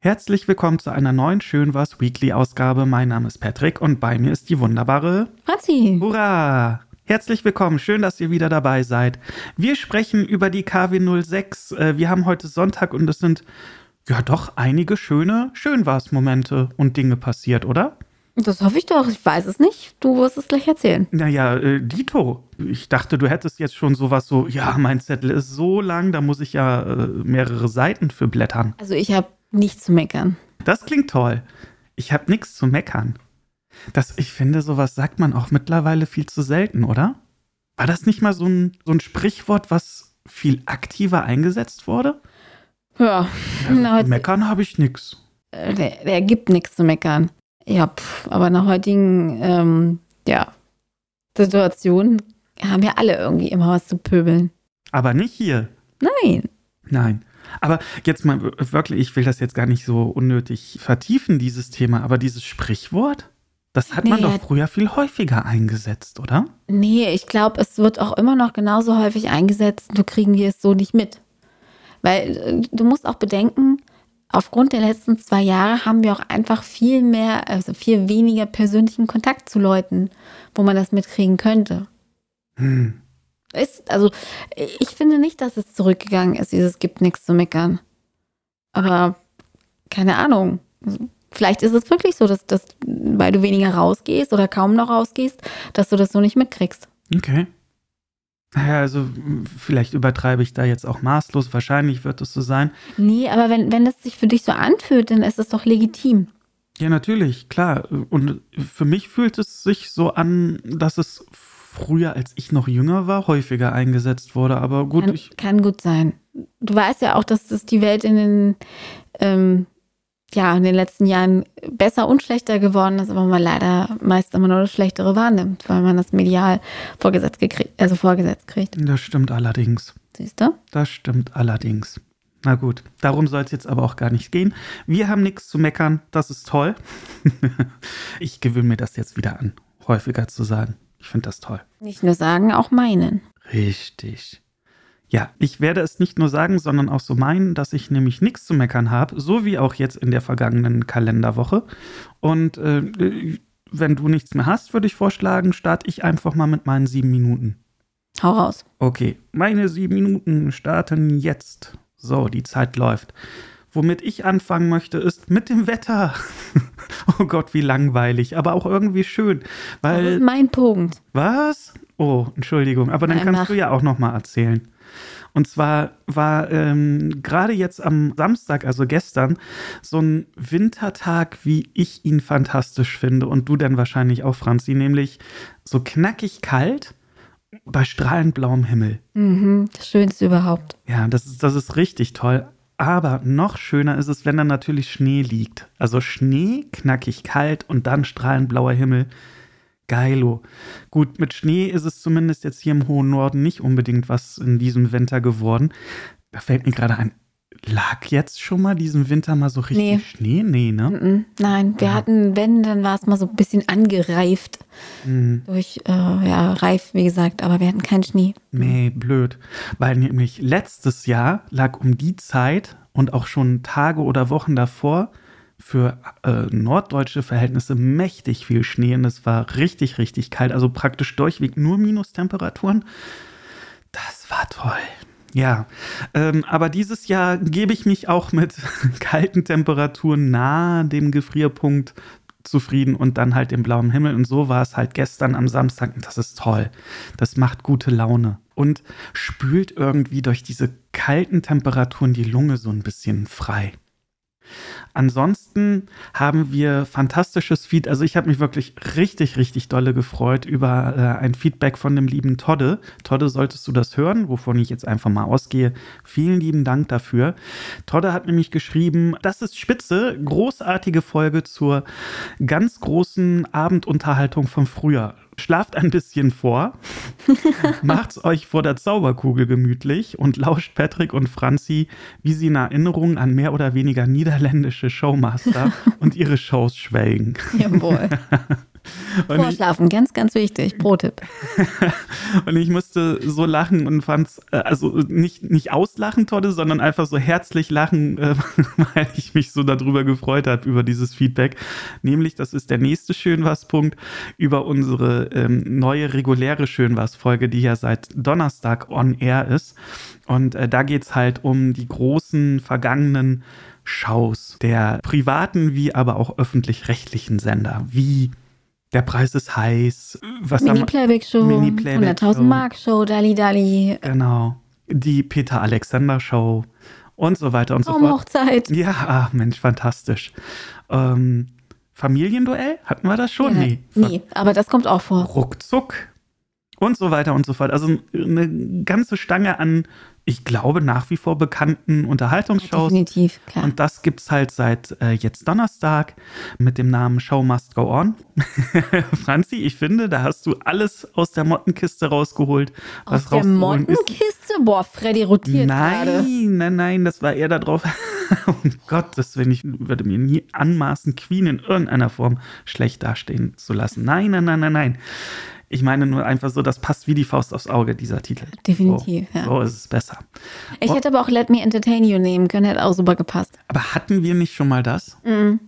Herzlich willkommen zu einer neuen Schön was Weekly Ausgabe. Mein Name ist Patrick und bei mir ist die wunderbare Franzi. Hurra! Herzlich willkommen, schön, dass ihr wieder dabei seid. Wir sprechen über die KW06. Äh, Wir haben heute Sonntag und es sind ja doch einige schöne Schön was Momente und Dinge passiert, oder? Das hoffe ich doch. Ich weiß es nicht. Du wirst es gleich erzählen. Naja, äh, Dito, ich dachte, du hättest jetzt schon sowas so, ja, mein Zettel ist so lang, da muss ich ja äh, mehrere Seiten für blättern. Also ich habe nichts zu meckern. Das klingt toll. Ich habe nichts zu meckern. Das, ich finde, sowas sagt man auch mittlerweile viel zu selten, oder? War das nicht mal so ein, so ein Sprichwort, was viel aktiver eingesetzt wurde? Ja, heute, Meckern habe ich nix. äh, der, der gibt nichts zu meckern. Ja, pff, aber nach heutigen ähm, ja, Situationen haben wir alle irgendwie immer was zu pöbeln. Aber nicht hier. Nein. Nein. Aber jetzt mal wirklich, ich will das jetzt gar nicht so unnötig vertiefen, dieses Thema, aber dieses Sprichwort, das hat man Nee, doch ja. früher viel häufiger eingesetzt, oder? Nee, ich glaube, es wird auch immer noch genauso häufig eingesetzt, nur kriegen wir es so nicht mit. Weil äh, du musst auch bedenken, aufgrund der letzten zwei Jahre haben wir auch einfach viel mehr, also viel weniger persönlichen Kontakt zu Leuten, wo man das mitkriegen könnte. Hm. Ist, also ich finde nicht, dass es zurückgegangen ist, dieses gibt nichts zu meckern. Aber keine Ahnung. Vielleicht ist es wirklich so, dass, dass weil du weniger rausgehst oder kaum noch rausgehst, dass du das so nicht mitkriegst. Okay. Naja, also vielleicht übertreibe ich da jetzt auch maßlos. Wahrscheinlich wird es so sein. Nee, aber wenn, wenn es sich für dich so anfühlt, dann ist es doch legitim. Ja, natürlich, klar. Und für mich fühlt es sich so an, dass es früher, als ich noch jünger war, häufiger eingesetzt wurde. Aber gut, Kann, ich, kann gut sein. Du weißt ja auch, dass das die Welt in den, ähm, ja, in den letzten Jahren besser und schlechter geworden ist, aber man leider meist immer nur das Schlechtere wahrnimmt, weil man das medial vorgesetzt, gekriegt, also vorgesetzt kriegt. das stimmt allerdings. Siehst du? Das stimmt allerdings. Na gut, darum soll es jetzt aber auch gar nicht gehen. Wir haben nichts zu meckern, das ist toll. ich gewöhne mir das jetzt wieder an, häufiger zu sagen. Ich finde das toll. Nicht nur sagen, auch meinen. Richtig. Ja, ich werde es nicht nur sagen, sondern auch so meinen, dass ich nämlich nichts zu meckern habe, so wie auch jetzt in der vergangenen Kalenderwoche. Und äh, wenn du nichts mehr hast, würde ich vorschlagen, starte ich einfach mal mit meinen sieben Minuten. Hau raus. Okay, meine sieben Minuten starten jetzt. So, die Zeit läuft. Womit ich anfangen möchte, ist mit dem Wetter. oh Gott, wie langweilig, aber auch irgendwie schön. Das ist Weil, mein Punkt. was? Oh, Entschuldigung, aber dann Nein, kannst mach. du ja auch noch mal erzählen. Und zwar war ähm, gerade jetzt am Samstag, also gestern, so ein Wintertag, wie ich ihn fantastisch finde und du dann wahrscheinlich auch, Franzi, nämlich so knackig kalt bei strahlend blauem Himmel. Mhm, das Schönste überhaupt. Ja, das ist, das ist richtig toll. Aber noch schöner ist es, wenn dann natürlich Schnee liegt. Also Schnee, knackig kalt und dann strahlend blauer Himmel. Geilo. Gut, mit Schnee ist es zumindest jetzt hier im hohen Norden nicht unbedingt was in diesem Winter geworden. Da fällt mir gerade ein, lag jetzt schon mal diesen Winter mal so richtig Nee. Schnee? Nee, ne? Mhm. Nein, wir Ja. hatten, wenn, dann war es mal so ein bisschen angereift. Hm. Durch, äh, ja, reif, wie gesagt, aber wir hatten keinen Schnee. Nee, blöd. Weil nämlich letztes Jahr lag um die Zeit und auch schon Tage oder Wochen davor für äh, norddeutsche Verhältnisse mächtig viel Schnee und es war richtig, richtig kalt. Also praktisch durchweg nur Minustemperaturen. Das war toll. Ja, ähm, aber dieses Jahr gebe ich mich auch mit kalten Temperaturen nahe dem Gefrierpunkt zufrieden und dann halt im blauen Himmel. Und so war es halt gestern am Samstag. Und das ist toll. Das macht gute Laune und spült irgendwie durch diese kalten Temperaturen die Lunge so ein bisschen frei. Ansonsten haben wir fantastisches Feed. Also ich habe mich wirklich richtig, richtig dolle gefreut über äh, ein Feedback von dem lieben Todde. Todde, solltest du das hören, wovon ich jetzt einfach mal ausgehe. Vielen lieben Dank dafür. Todde hat nämlich geschrieben, das ist spitze, großartige Folge zur ganz großen Abendunterhaltung vom Frühjahr. Schlaft ein bisschen vor, macht's euch vor der Zauberkugel gemütlich und lauscht Patrick und Franzi, wie sie in Erinnerung an mehr oder weniger niederländische Showmaster und ihre Shows schwelgen. Jawohl. Vorschlafen, ganz, ganz wichtig. Pro-Tipp. und ich musste so lachen und fand es, äh, also nicht, nicht auslachen, Todde, sondern einfach so herzlich lachen, äh, weil ich mich so darüber gefreut habe, über dieses Feedback. Nämlich, das ist der nächste Schönwas-Punkt über unsere ähm, neue reguläre Schönwas-Folge, die ja seit Donnerstag on air ist. Und äh, da geht es halt um die großen vergangenen Shows der privaten wie aber auch öffentlich-rechtlichen Sender, wie der Preis ist heiß. Mini-Playback-Show, Mini 100.000 Mark-Show, Dali Dali. Genau. Die Peter Alexander-Show und so weiter und so fort. Hochzeit. Ja, ach Mensch, fantastisch. Ähm, Familienduell? Hatten wir das schon? Ja, nee. Nee, aber das kommt auch vor. Ruckzuck und so weiter und so fort. Also eine ganze Stange an ich glaube, nach wie vor bekannten Unterhaltungsshows. Definitiv, klar. Und das gibt es halt seit äh, jetzt Donnerstag mit dem Namen Show Must Go On. Franzi, ich finde, da hast du alles aus der Mottenkiste rausgeholt. Was aus der Mottenkiste? Boah, Freddy rotiert Nein, grade. nein, nein, das war eher darauf. um Gottes Willen, ich würde mir nie anmaßen, Queen in irgendeiner Form schlecht dastehen zu lassen. Nein, nein, nein, nein, nein. Ich meine nur einfach so, das passt wie die Faust aufs Auge, dieser Titel. Definitiv, so, ja. So ist es besser. Ich oh. hätte aber auch Let Me Entertain You nehmen können, hätte auch super gepasst. Aber hatten wir nicht schon mal das? Mhm.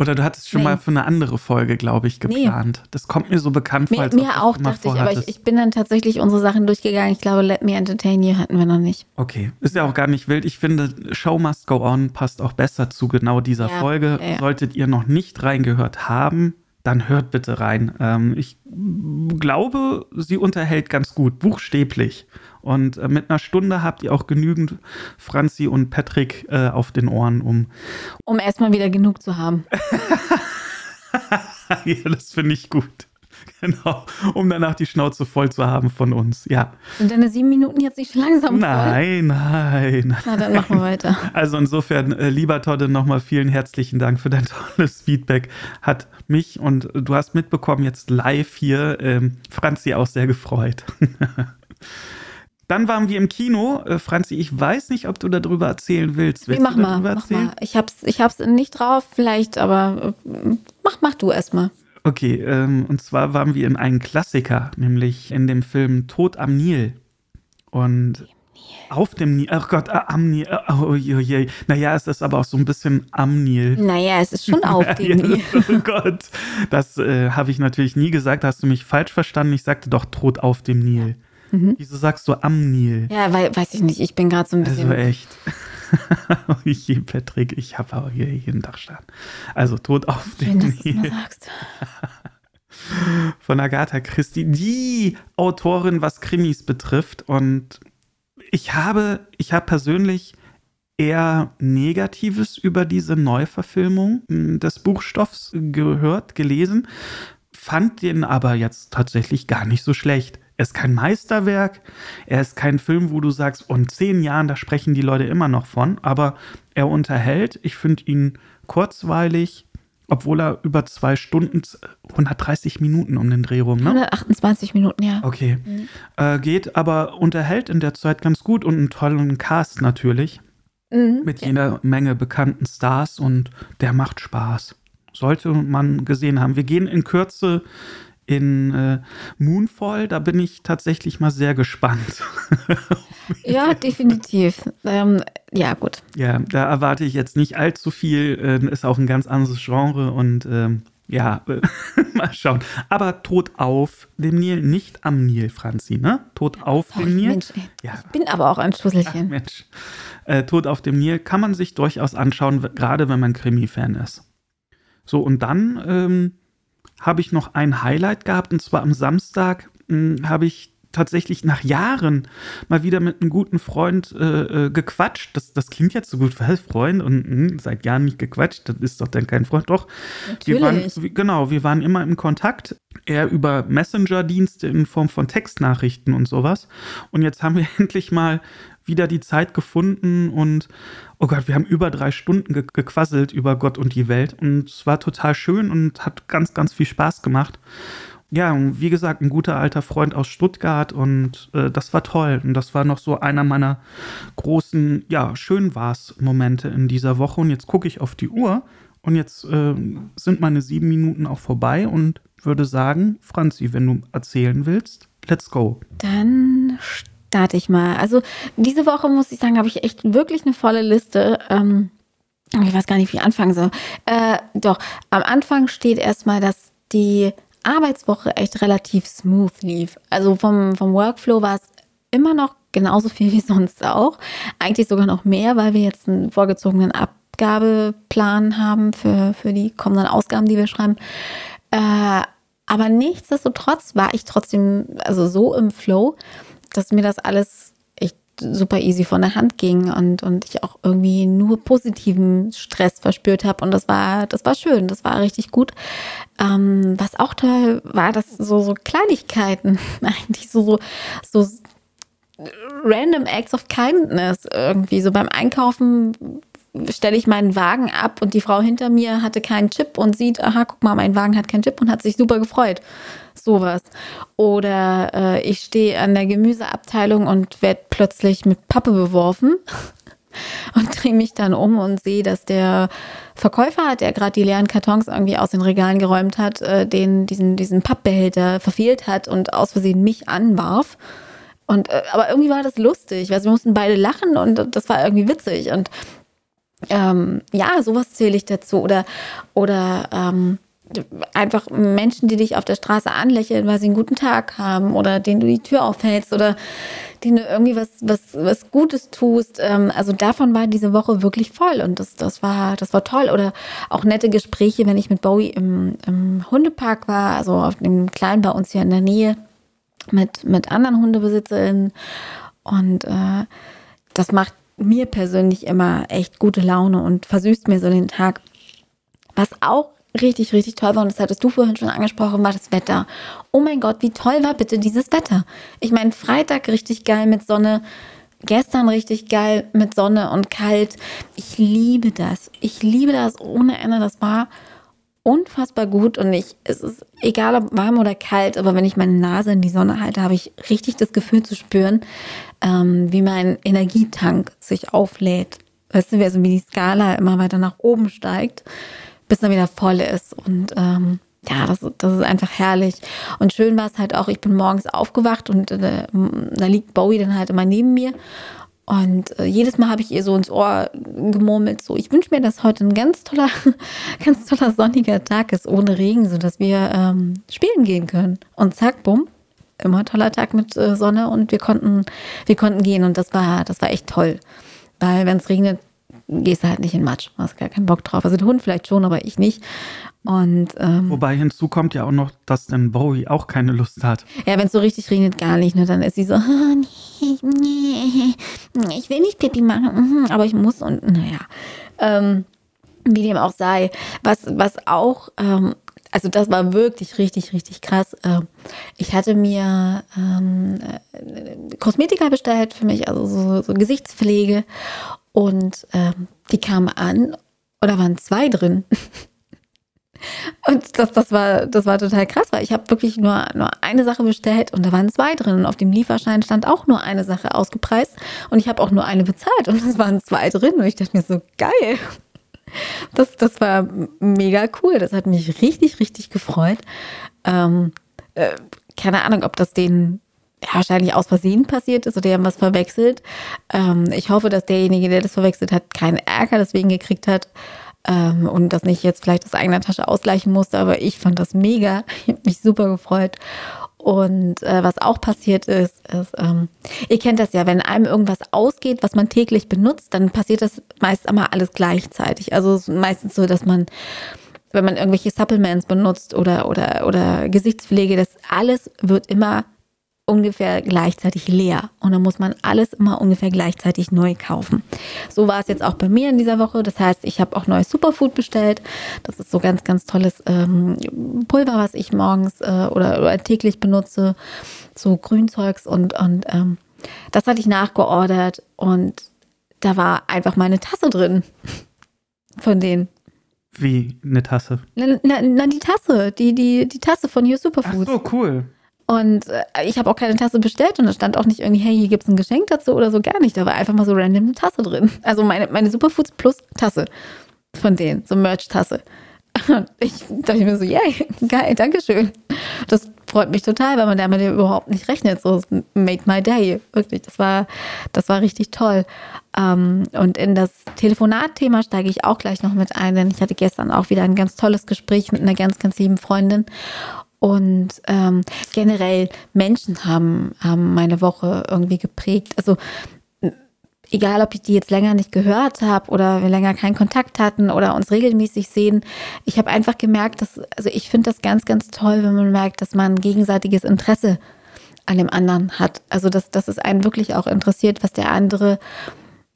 Oder du hattest schon nee. mal für eine andere Folge, glaube ich, geplant. Nee. Das kommt mir so bekannt vor. Mir, mir auch, dachte ich, aber ich, ich, bin dann tatsächlich unsere Sachen durchgegangen. Ich glaube, Let Me Entertain You hatten wir noch nicht. Okay, ist ja auch gar nicht wild. Ich finde, Show Must Go On passt auch besser zu genau dieser ja, Folge. Ja. Solltet ihr noch nicht reingehört haben, dann hört bitte rein. Ähm, ich glaube, sie unterhält ganz gut, buchstäblich. Und äh, mit einer Stunde habt ihr auch genügend Franzi und Patrick äh, auf den Ohren, um. Um erstmal wieder genug zu haben. ja, das finde ich gut. Genau, um danach die Schnauze voll zu haben von uns, ja. Sind deine sieben Minuten jetzt nicht langsam voll? Nein, nein. Na, dann machen wir weiter. Also insofern, äh, lieber Todde, nochmal vielen herzlichen Dank für dein tolles Feedback. Hat mich und du hast mitbekommen, jetzt live hier, ähm, Franzi auch sehr gefreut. Dann waren wir im Kino. Äh, Franzi, ich weiß nicht, ob du darüber erzählen willst. willst mach mal, mach mal. Ich hab's, ich hab's nicht drauf, vielleicht, aber äh, mach, mach du erstmal. Okay, ähm, und zwar waren wir in einem Klassiker, nämlich in dem Film Tod am Nil. Und auf dem Nil, ach Gott, ah, am Nil, oh, oh, oh, naja, es ist aber auch so ein bisschen am Nil. Naja, es ist schon auf dem Nil. oh Gott, das äh, habe ich natürlich nie gesagt, hast du mich falsch verstanden. Ich sagte doch Tod auf dem Nil. Mhm. Wieso sagst du am Nil? Ja, weil, weiß ich nicht, ich bin gerade so ein bisschen. Also echt. je, Patrick, ich habe auch hier jeden Tag. Also Tod auf Schön, den Nil. Von Agatha Christie, die Autorin, was Krimis betrifft. Und ich habe, ich habe persönlich eher Negatives über diese Neuverfilmung des Buchstoffs gehört, gelesen, fand den aber jetzt tatsächlich gar nicht so schlecht. Er ist kein Meisterwerk, er ist kein Film, wo du sagst, in zehn Jahren, da sprechen die Leute immer noch von, aber er unterhält. Ich finde ihn kurzweilig, obwohl er über zwei Stunden, 130 Minuten um den Dreh rum, ne? 128 Minuten, ja. Okay. Mhm. Äh, geht, aber unterhält in der Zeit ganz gut und einen tollen Cast natürlich. Mhm, mit ja. jeder Menge bekannten Stars und der macht Spaß. Sollte man gesehen haben. Wir gehen in Kürze in äh, Moonfall, da bin ich tatsächlich mal sehr gespannt. ja, definitiv. Ähm, ja, gut. Ja, da erwarte ich jetzt nicht allzu viel. Äh, ist auch ein ganz anderes Genre und ähm, ja, mal schauen. Aber Tod auf dem Nil, nicht am Nil, Franzi, ne? Tod auf oh, dem Nil. Mensch, ja. Ich bin aber auch ein Schusselchen. Ach, Mensch. Äh, Tod auf dem Nil kann man sich durchaus anschauen, gerade wenn man Krimi-Fan ist. So, und dann ähm, habe ich noch ein Highlight gehabt? Und zwar am Samstag hm, habe ich tatsächlich nach Jahren mal wieder mit einem guten Freund äh, äh, gequatscht. Das, das klingt jetzt so gut, weil Freund und mh, hm, seit Jahren nicht gequatscht, das ist doch dann kein Freund. Doch, Natürlich. wir waren, genau, wir waren immer im Kontakt, eher über Messenger-Dienste in Form von Textnachrichten und sowas. Und jetzt haben wir endlich mal wieder die Zeit gefunden und oh Gott, wir haben über drei Stunden ge gequasselt über Gott und die Welt und es war total schön und hat ganz, ganz viel Spaß gemacht. Ja, wie gesagt, ein guter alter Freund aus Stuttgart und äh, das war toll. Und das war noch so einer meiner großen, ja, schön war's Momente in dieser Woche. Und jetzt gucke ich auf die Uhr Und jetzt äh, sind meine sieben Minuten auch vorbei und würde sagen, Franzi, wenn du erzählen willst, let's go. Dann starte ich mal. Also diese Woche muss ich sagen, habe ich echt wirklich eine volle Liste. Ähm, ich weiß gar nicht, wie ich anfangen soll. Äh, doch, am Anfang steht erstmal, dass die Arbeitswoche echt relativ smooth lief. Also vom, vom Workflow war es immer noch genauso viel wie sonst auch. Eigentlich sogar noch mehr, weil wir jetzt einen vorgezogenen Abgabeplan haben für, für die kommenden Ausgaben, die wir schreiben. Äh, aber nichtsdestotrotz war ich trotzdem also so im Flow, dass mir das alles super easy von der Hand ging und, und ich auch irgendwie nur positiven Stress verspürt habe. Und das war, das war schön, das war richtig gut. Ähm, was auch toll war, dass so, so Kleinigkeiten, eigentlich so, so, so random acts of kindness irgendwie. So beim Einkaufen stelle ich meinen Wagen ab und die Frau hinter mir hatte keinen Chip und sieht, aha, guck mal, mein Wagen hat keinen Chip und hat sich super gefreut. Sowas. Oder äh, ich stehe an der Gemüseabteilung und werde plötzlich mit Pappe beworfen und drehe mich dann um und sehe, dass der Verkäufer, der gerade die leeren Kartons irgendwie aus den Regalen geräumt hat, äh, den, diesen, diesen Pappbehälter verfehlt hat und aus Versehen mich anwarf. Und, äh, aber irgendwie war das lustig, weil sie mussten beide lachen und das war irgendwie witzig. Und ähm, ja, sowas zähle ich dazu. Oder, oder ähm, einfach Menschen, die dich auf der Straße anlächeln, weil sie einen guten Tag haben oder denen du die Tür aufhältst oder denen du irgendwie was, was, was Gutes tust. Ähm, also davon war diese Woche wirklich voll und das, das, war, das war toll. Oder auch nette Gespräche, wenn ich mit Bowie im, im Hundepark war, also auf dem Kleinen bei uns hier in der Nähe mit, mit anderen Hundebesitzerinnen. Und äh, das macht mir persönlich immer echt gute Laune und versüßt mir so den Tag. Was auch richtig, richtig toll war, und das hattest du vorhin schon angesprochen, war das Wetter. Oh mein Gott, wie toll war bitte dieses Wetter. Ich meine, Freitag richtig geil mit Sonne, gestern richtig geil mit Sonne und kalt. Ich liebe das. Ich liebe das ohne Ende. Das war unfassbar gut und ich, es ist egal ob warm oder kalt, aber wenn ich meine Nase in die Sonne halte, habe ich richtig das Gefühl zu spüren, ähm, wie mein Energietank sich auflädt. Weißt du, also wie die Skala immer weiter nach oben steigt, bis er wieder voll ist. Und ähm, ja, das, das ist einfach herrlich. Und schön war es halt auch, ich bin morgens aufgewacht und äh, da liegt Bowie dann halt immer neben mir. Und äh, jedes Mal habe ich ihr so ins Ohr gemurmelt, so, ich wünsche mir, dass heute ein ganz toller, ganz toller sonniger Tag ist, ohne Regen, sodass wir ähm, spielen gehen können. Und zack, bumm, immer toller Tag mit äh, Sonne und wir konnten, wir konnten gehen und das war, das war echt toll. Weil wenn es regnet, gehst du halt nicht in Matsch. Hast gar keinen Bock drauf. Also der Hund vielleicht schon, aber ich nicht. Und, ähm, Wobei hinzu kommt ja auch noch, dass dann Bowie auch keine Lust hat. Ja, wenn es so richtig regnet, gar nicht. Ne? Dann ist sie so, oh, nee, nee, ich will nicht Pipi machen, mhm, aber ich muss und naja. Ähm, wie dem auch sei. Was, was auch ähm, also das war wirklich richtig, richtig krass. Ähm, ich hatte mir ähm, äh, Kosmetika bestellt für mich, also so, so Gesichtspflege. Und ähm, die kamen an und da waren zwei drin. Und das, das, war, das war total krass, weil ich habe wirklich nur, nur eine Sache bestellt und da waren zwei drin. Und auf dem Lieferschein stand auch nur eine Sache ausgepreist und ich habe auch nur eine bezahlt und es waren zwei drin. Und ich dachte mir so, geil. Das, das war mega cool. Das hat mich richtig, richtig gefreut. Ähm, äh, keine Ahnung, ob das denen wahrscheinlich aus Versehen passiert ist oder die haben was verwechselt. Ähm, ich hoffe, dass derjenige, der das verwechselt hat, keinen Ärger deswegen gekriegt hat ähm, und das nicht jetzt vielleicht aus eigener Tasche ausgleichen musste. Aber ich fand das mega. Ich habe mich super gefreut. Und äh, was auch passiert ist, ist, ähm, ihr kennt das ja, wenn einem irgendwas ausgeht, was man täglich benutzt, dann passiert das meist immer alles gleichzeitig. Also meistens so, dass man, wenn man irgendwelche Supplements benutzt oder, oder, oder Gesichtspflege, das alles wird immer ungefähr gleichzeitig leer. Und dann muss man alles immer ungefähr gleichzeitig neu kaufen. So war es jetzt auch bei mir in dieser Woche. Das heißt, ich habe auch neues Superfood bestellt. Das ist so ganz, ganz tolles ähm, Pulver, was ich morgens äh, oder, oder, täglich benutze. So Grünzeugs und, und ähm, das hatte ich nachgeordert und da war einfach meine Tasse drin. Von denen. Wie eine Tasse? Na, na, na, die Tasse, die, die, die Tasse von Your Superfood. Ach so, cool. Und äh, ich habe auch keine Tasse bestellt und da stand auch nicht irgendwie, hey, hier gibt es ein Geschenk dazu oder so, gar nicht. Da war einfach mal so random eine Tasse drin. Also meine, meine Superfoods plus Tasse. von denen, so Merch-Tasse. Ich dachte mir so, yay, geil, Dankeschön. Das freut mich total, weil man damit überhaupt nicht rechnet. So, made my day. Wirklich, das war, das war richtig toll. Ähm, und in das Telefonatthema steige ich auch gleich noch mit ein, denn ich hatte gestern auch wieder ein ganz tolles Gespräch mit einer ganz, ganz lieben Freundin. Und ähm, generell Menschen haben, haben meine Woche irgendwie geprägt. Also egal ob ich die jetzt länger nicht gehört habe oder wir länger keinen Kontakt hatten oder uns regelmäßig sehen, ich habe einfach gemerkt, dass, also ich finde das ganz, ganz toll, wenn man merkt, dass man gegenseitiges Interesse an dem anderen hat. Also dass, dass es einen wirklich auch interessiert, was der andere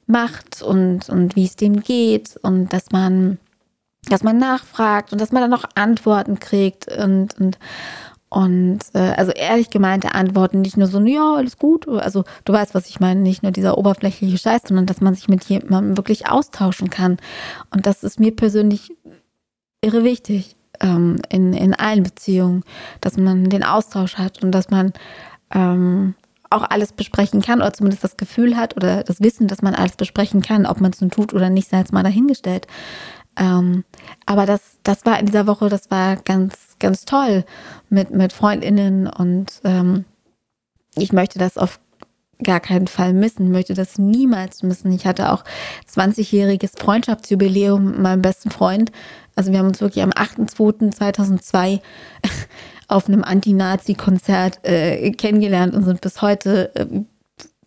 macht und, und wie es dem geht und dass man, dass man nachfragt und dass man dann auch Antworten kriegt und, und und äh, also ehrlich gemeinte Antworten, nicht nur so, ja, alles gut. Also du weißt, was ich meine, nicht nur dieser oberflächliche Scheiß, sondern dass man sich mit jemandem wirklich austauschen kann. Und das ist mir persönlich irre wichtig ähm, in, in allen Beziehungen, dass man den Austausch hat und dass man ähm, auch alles besprechen kann oder zumindest das Gefühl hat oder das Wissen, dass man alles besprechen kann, ob man es nun tut oder nicht, sei jetzt mal dahingestellt. Ähm, aber das, das war in dieser Woche, das war ganz, ganz toll mit, mit FreundInnen und ähm, ich möchte das auf gar keinen Fall missen, möchte das niemals missen. Ich hatte auch 20-jähriges Freundschaftsjubiläum mit meinem besten Freund. Also wir haben uns wirklich am 8.2.2002 auf einem Anti-Nazi-Konzert äh, kennengelernt und sind bis heute äh,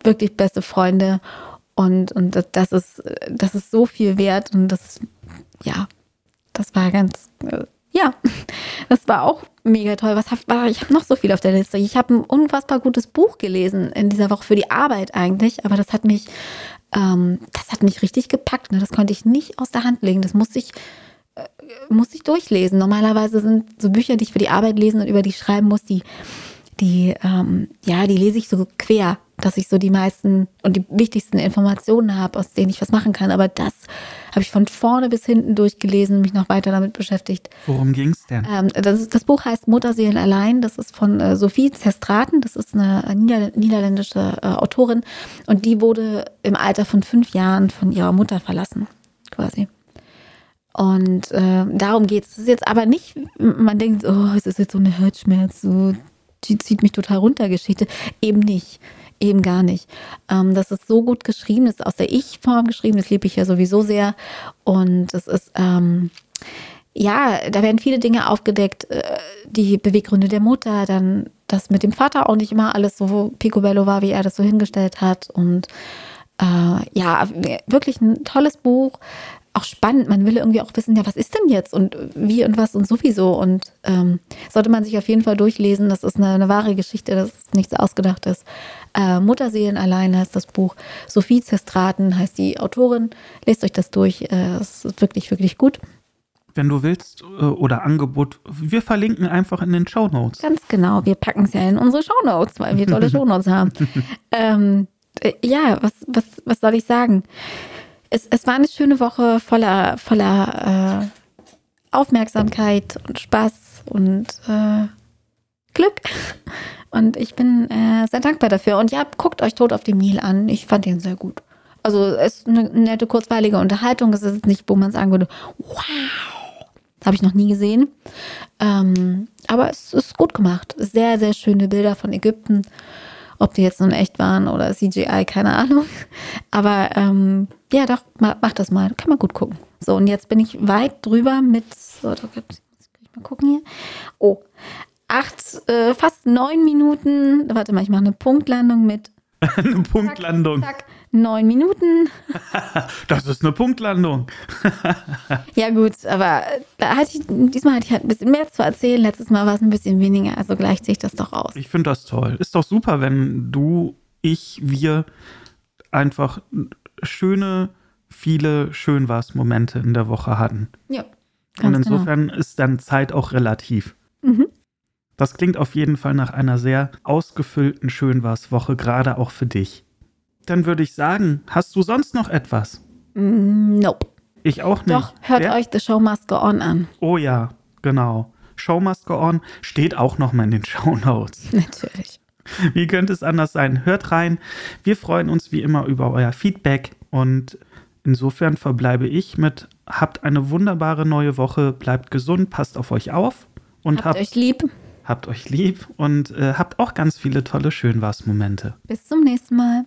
wirklich beste Freunde. Und, und das, ist, das ist so viel wert und das ja, das war ganz, äh, ja, das war auch mega toll. Was hab, ich habe noch so viel auf der Liste. Ich habe ein unfassbar gutes Buch gelesen in dieser Woche für die Arbeit eigentlich, aber das hat mich, ähm, das hat mich richtig gepackt. Ne? Das konnte ich nicht aus der Hand legen. Das musste ich, äh, musste ich durchlesen. Normalerweise sind so Bücher, die ich für die Arbeit lesen und über die schreiben muss, die die, ähm, ja, die lese ich so quer, dass ich so die meisten und die wichtigsten Informationen habe, aus denen ich was machen kann. Aber das habe ich von vorne bis hinten durchgelesen, mich noch weiter damit beschäftigt. Worum ging es denn? Ähm, das, ist, das, Buch heißt Mutterseelen allein. Das ist von äh, Sophie Zestraten. Das ist eine niederländische äh, Autorin. Und die wurde im Alter von fünf Jahren von ihrer Mutter verlassen, quasi. Und äh, darum geht es. Es ist jetzt aber nicht, man denkt, oh, es ist jetzt so eine Herzschmerz, so die zieht mich total runter Geschichte. Eben nicht. Eben gar nicht. Ähm, das ist so gut geschrieben, das ist aus der Ich-Form geschrieben, das liebe ich ja sowieso sehr. Und es ist, ähm, ja, da werden viele Dinge aufgedeckt, äh, die Beweggründe der Mutter, dann das mit dem Vater auch nicht immer alles so picobello war, wie er das so hingestellt hat. Und äh, ja, wirklich ein tolles Buch auch spannend. Man will irgendwie auch wissen, ja, was ist denn jetzt und wie und was und sowieso. Und ähm, sollte man sich auf jeden Fall durchlesen. Das ist eine, eine wahre Geschichte, das ist nichts Ausgedachtes. Äh, Mutterseelen allein heißt das Buch. Sophie Zestraten heißt die Autorin. Lest euch das durch. Äh, es ist wirklich, wirklich gut. Wenn du willst äh, oder Angebot, wir verlinken einfach in den Show Notes. Ganz genau, wir packen es ja in unsere Show Notes, weil wir tolle Show Notes haben. Ähm, äh, ja, was, was, was soll ich sagen? Es, es war eine schöne Woche voller, voller äh, Aufmerksamkeit und Spaß und äh, Glück. Und ich bin äh, sehr dankbar dafür. Und ja, guckt euch Tod auf dem Nil an. Ich fand ihn sehr gut. Also es ist eine nette, kurzweilige Unterhaltung. Es ist nicht, wo man sagen würde, wow, habe ich noch nie gesehen. Ähm, aber es ist gut gemacht. Sehr, sehr schöne Bilder von Ägypten. Ob die jetzt nun echt waren oder CGI, keine Ahnung. Aber ähm, ja, doch, mach das mal. Kann man gut gucken. So, und jetzt bin ich weit drüber mit. So, da kann ich mal gucken hier. Oh, acht, äh, fast neun Minuten. Warte mal, ich mache eine Punktlandung mit. eine Punktlandung. Zack, zack, neun Minuten. das ist eine Punktlandung. ja, gut, aber da hatte ich, diesmal hatte ich halt ein bisschen mehr zu erzählen. Letztes Mal war es ein bisschen weniger, also gleicht sich das doch aus. Ich finde das toll. Ist doch super, wenn du, ich, wir einfach schöne, viele schön was Momente in der Woche hatten. Ja. Und genau. insofern genau. ist dann Zeit auch relativ. Mhm. Das klingt auf jeden Fall nach einer sehr ausgefüllten Schönwas-Woche, gerade auch für dich. Dann würde ich sagen, hast du sonst noch etwas? Mm, nope. Ich auch nicht. Doch, hört Wer? euch The Show Must Go On an. Oh ja, genau. Show Must Go On steht auch nochmal in den Show Notes. Natürlich. Wie könnte es anders sein? Hört rein. Wir freuen uns wie immer über euer Feedback und insofern verbleibe ich mit, habt eine wunderbare neue Woche, bleibt gesund, passt auf euch auf und habt, habt euch lieb. Habt euch lieb und äh, habt auch ganz viele tolle Schönwas-Momente. Bis zum nächsten Mal.